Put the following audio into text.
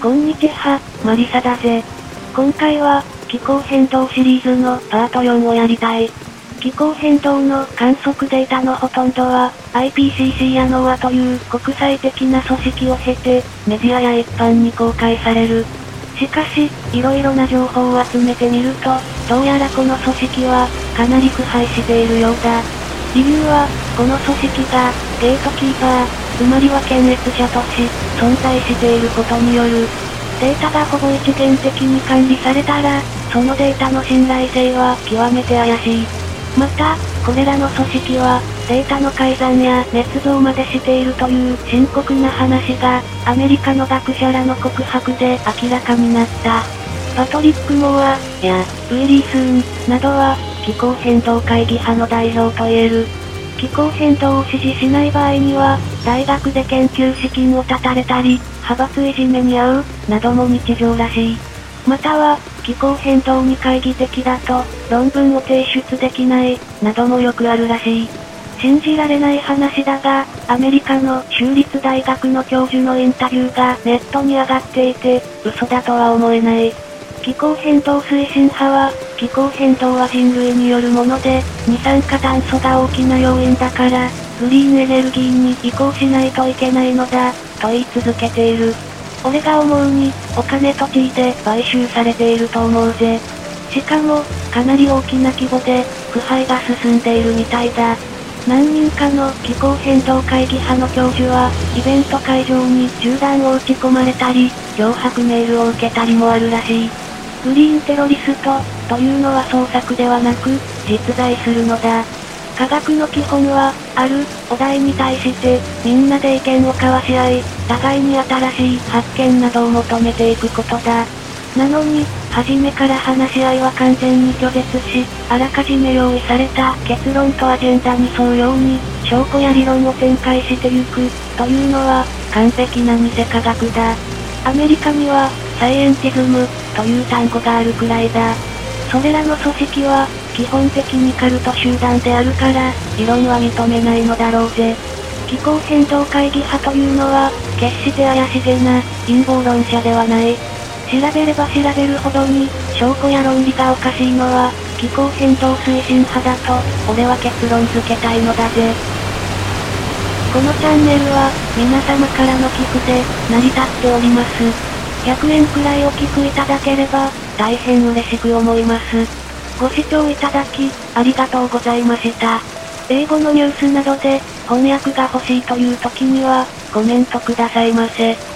こんにちは、マリサだぜ。今回は、気候変動シリーズのパート4をやりたい。気候変動の観測データのほとんどは、IPCC や NOAA という国際的な組織を経て、メディアや一般に公開される。しかし、色々な情報を集めてみると、どうやらこの組織は、かなり腐敗しているようだ。理由は、この組織が、ゲートキーパー、つまりは検閲者とし、存在していることによる。データがほぼ一元的に管理されたら、そのデータの信頼性は極めて怪しい。また、これらの組織は、データの改ざんや捏造までしているという深刻な話が、アメリカの学者らの告白で明らかになった。パトリック・モア、や、ウィリー・スーン、などは、気候変動会議派の代表と言える。気候変動を支持しない場合には、大学で研究資金を絶たれたり、派閥いじめに遭う、なども日常らしい。または、気候変動に懐疑的だと、論文を提出できない、などもよくあるらしい。信じられない話だが、アメリカの州立大学の教授のインタビューがネットに上がっていて、嘘だとは思えない。気候変動推進派は、気候変動は人類によるもので、二酸化炭素が大きな要因だから、グリーンエネルギーに移行しないといけないのだ、と言い続けている。俺が思うに、お金と地位で買収されていると思うぜ。しかも、かなり大きな規模で、腐敗が進んでいるみたいだ。何人かの気候変動会議派の教授は、イベント会場に銃弾を撃ち込まれたり、脅迫メールを受けたりもあるらしい。グリーンテロリスト、というのは創作ではなく、実在するのだ。科学の基本は、ある、お題に対して、みんなで意見を交わし合い、互いに新しい発見などを求めていくことだ。なのに、初めから話し合いは完全に拒絶し、あらかじめ用意された結論とアジェンダに沿うように、証拠や理論を展開してゆく、というのは、完璧な偽科学だ。アメリカには、サイエンティズム、という単語があるくらいだ。それらの組織は、基本的にカルト集団であるから、理論は認めないのだろうぜ。気候変動会議派というのは、決して怪しげな、陰謀論者ではない。調べれば調べるほどに、証拠や論理がおかしいのは、気候変動推進派だと、俺は結論付けたいのだぜ。このチャンネルは、皆様からの寄付で、成り立っております。100円くらいお寄付いただければ、大変嬉しく思います。ご視聴いただき、ありがとうございました。英語のニュースなどで、翻訳が欲しいという時には、コメントくださいませ。